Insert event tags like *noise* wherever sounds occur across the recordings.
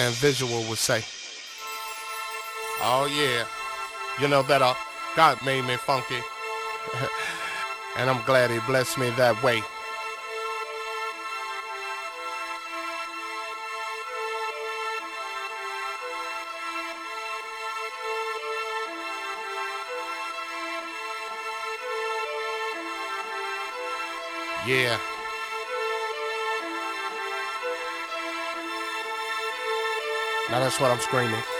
Man Visual would say. Oh yeah. You know that uh, God made me funky. *laughs* and I'm glad he blessed me that way. Yeah. Now that's what I'm screaming.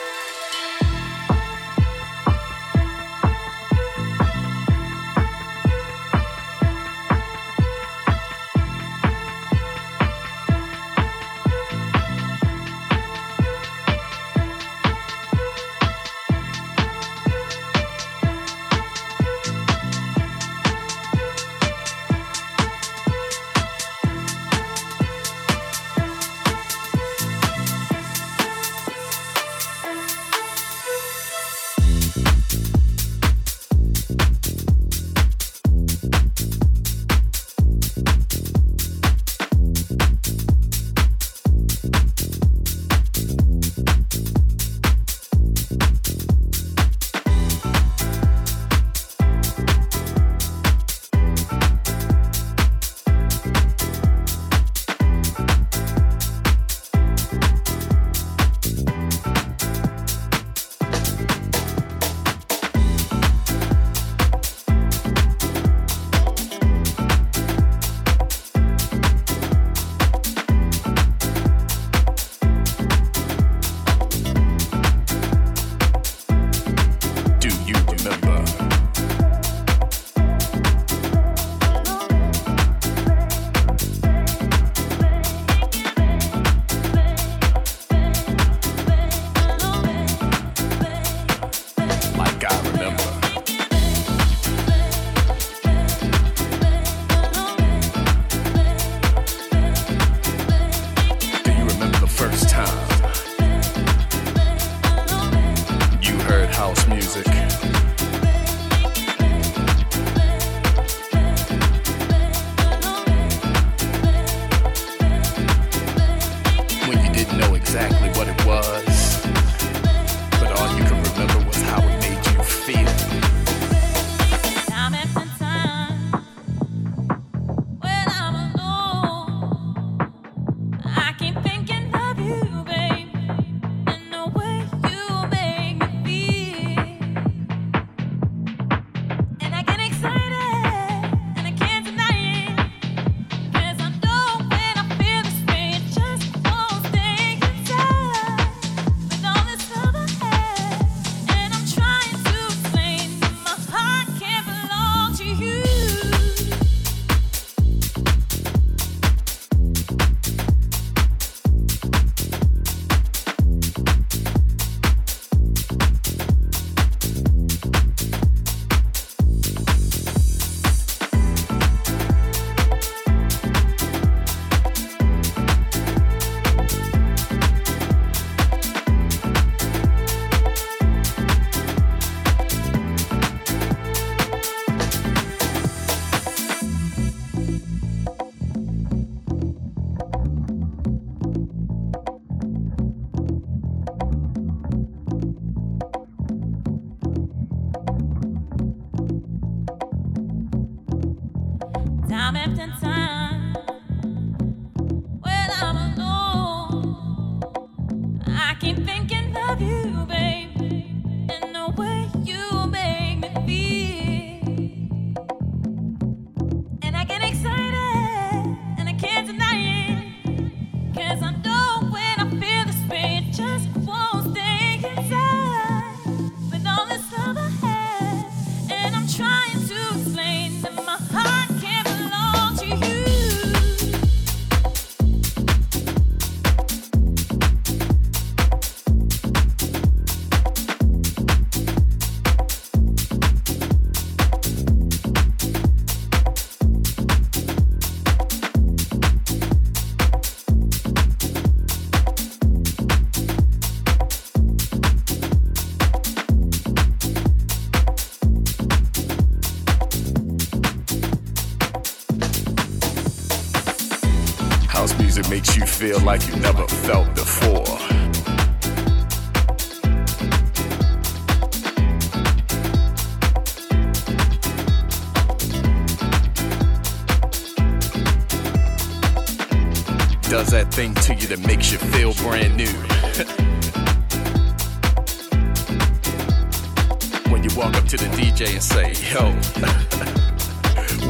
You feel brand new. *laughs* when you walk up to the DJ and say, Yo,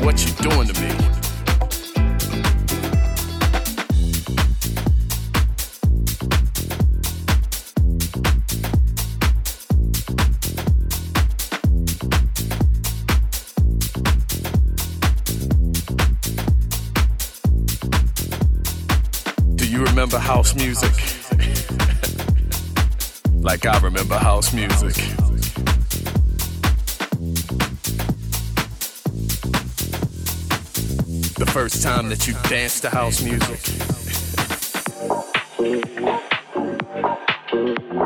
*laughs* what you doing to me? House music. *laughs* like I remember house music. The first time that you danced to house music.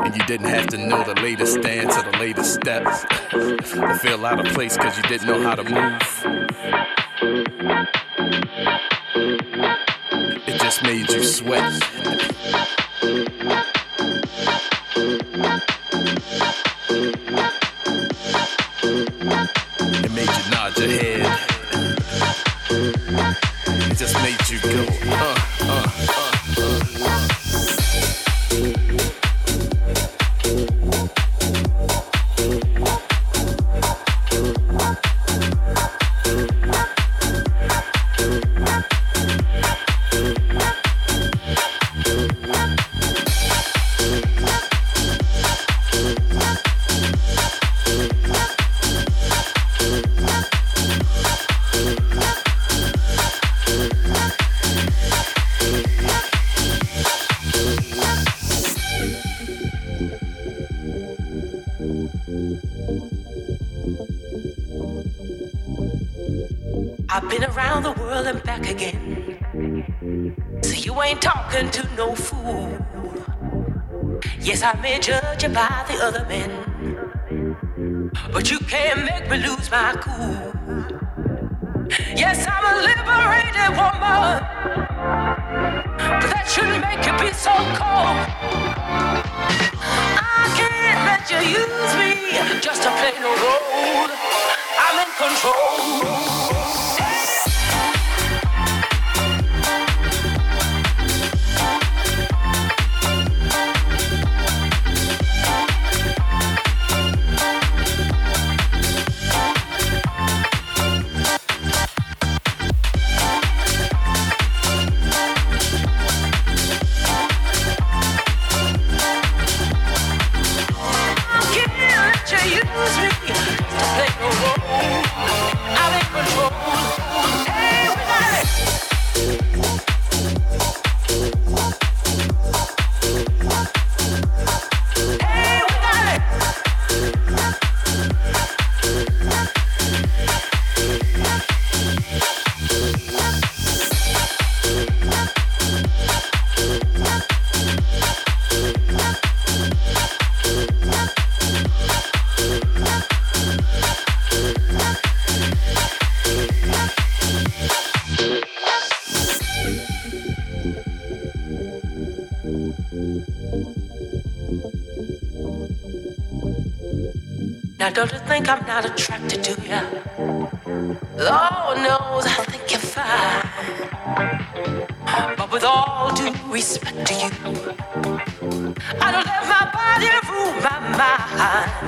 and you didn't have to know the latest dance or the latest steps *laughs* to feel out of place because you didn't know how to move. shades you sweat. It may judge you by the other men. But you can't make me lose my cool. Yes, I'm a liberated woman. But that shouldn't make you be so cold. I can't let you use me just to play no role. I'm in control. Think I'm not attracted to you? Lord knows I think you're fine. But with all due respect to you, I don't let my body rule my mind.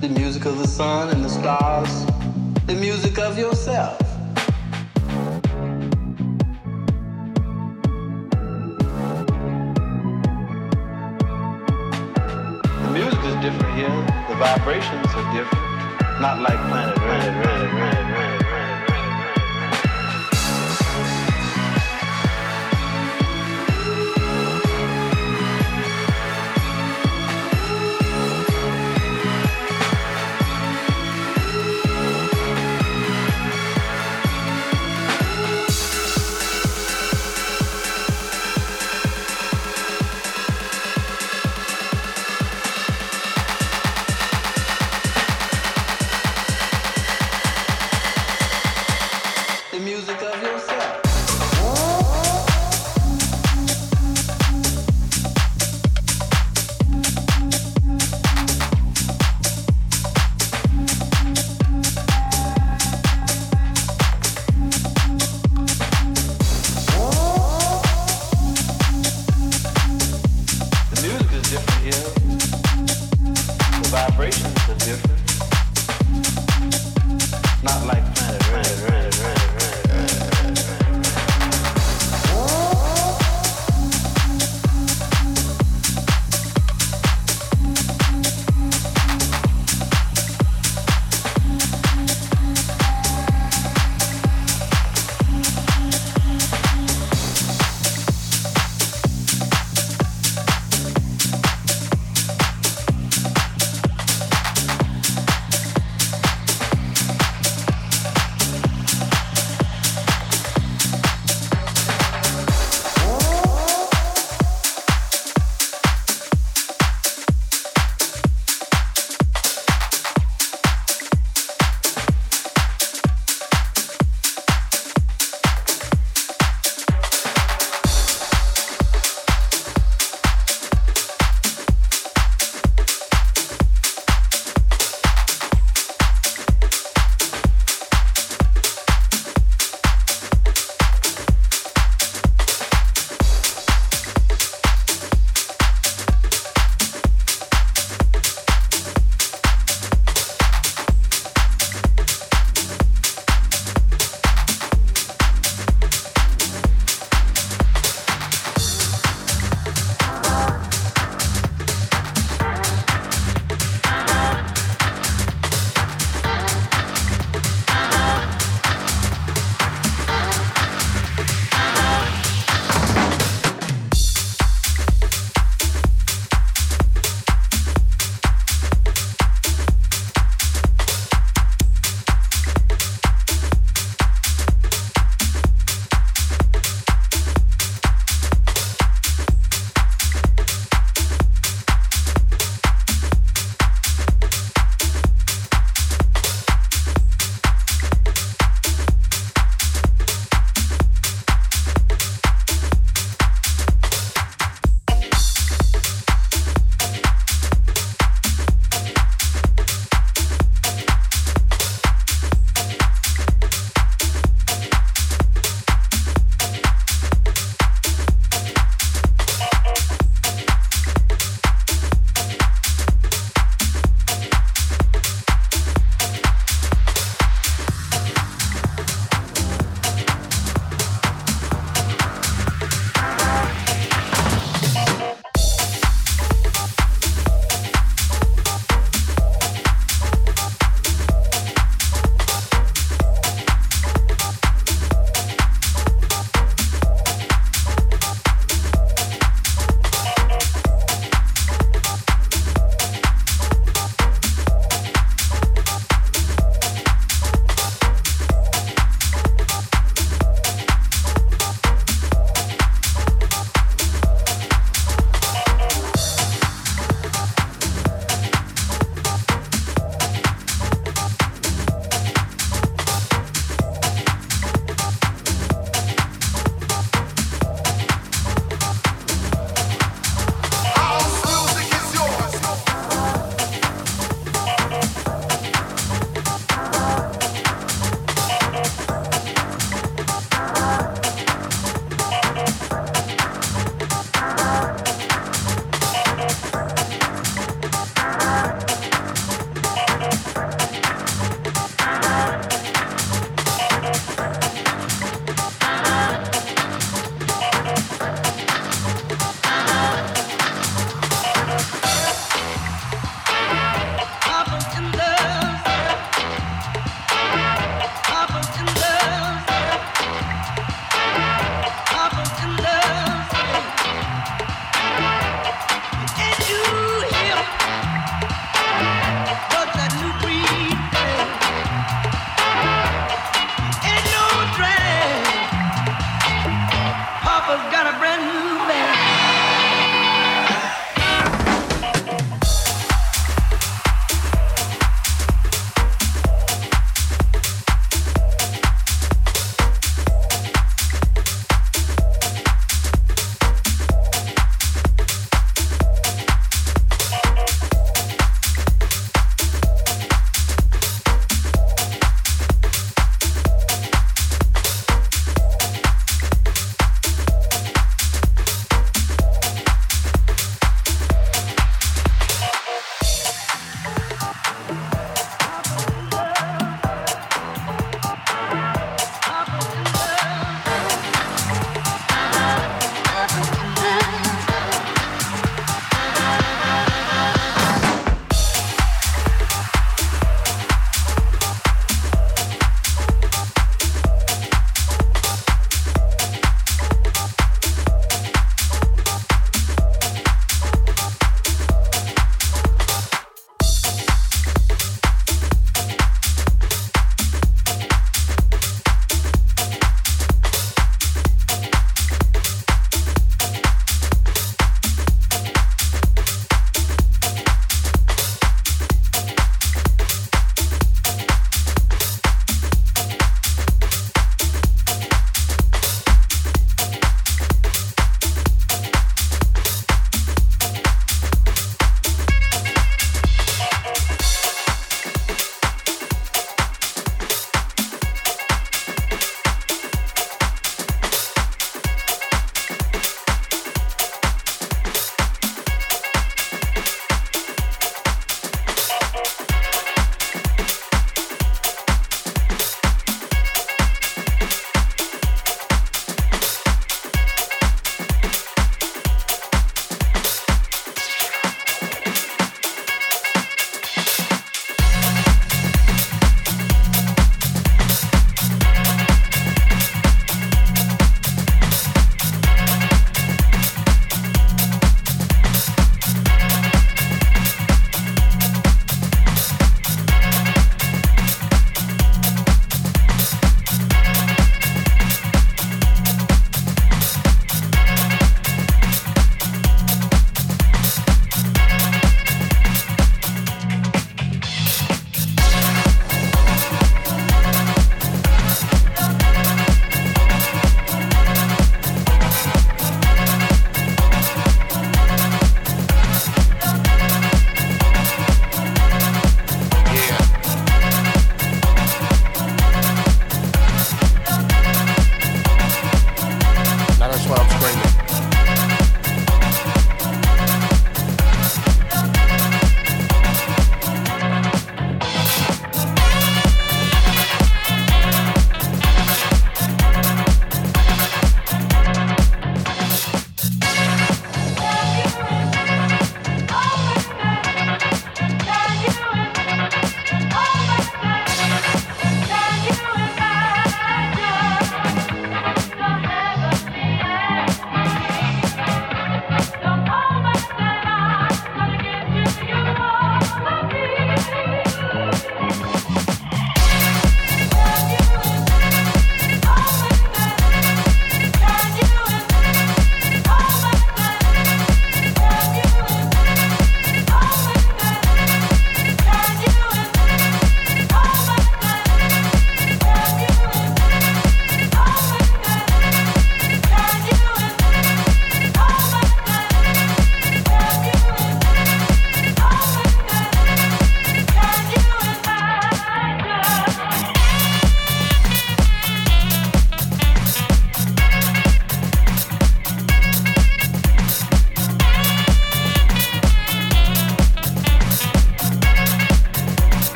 the music of the sun and the stars, the music of yourself. vibrations are different. Not like planet, planet, planet, planet.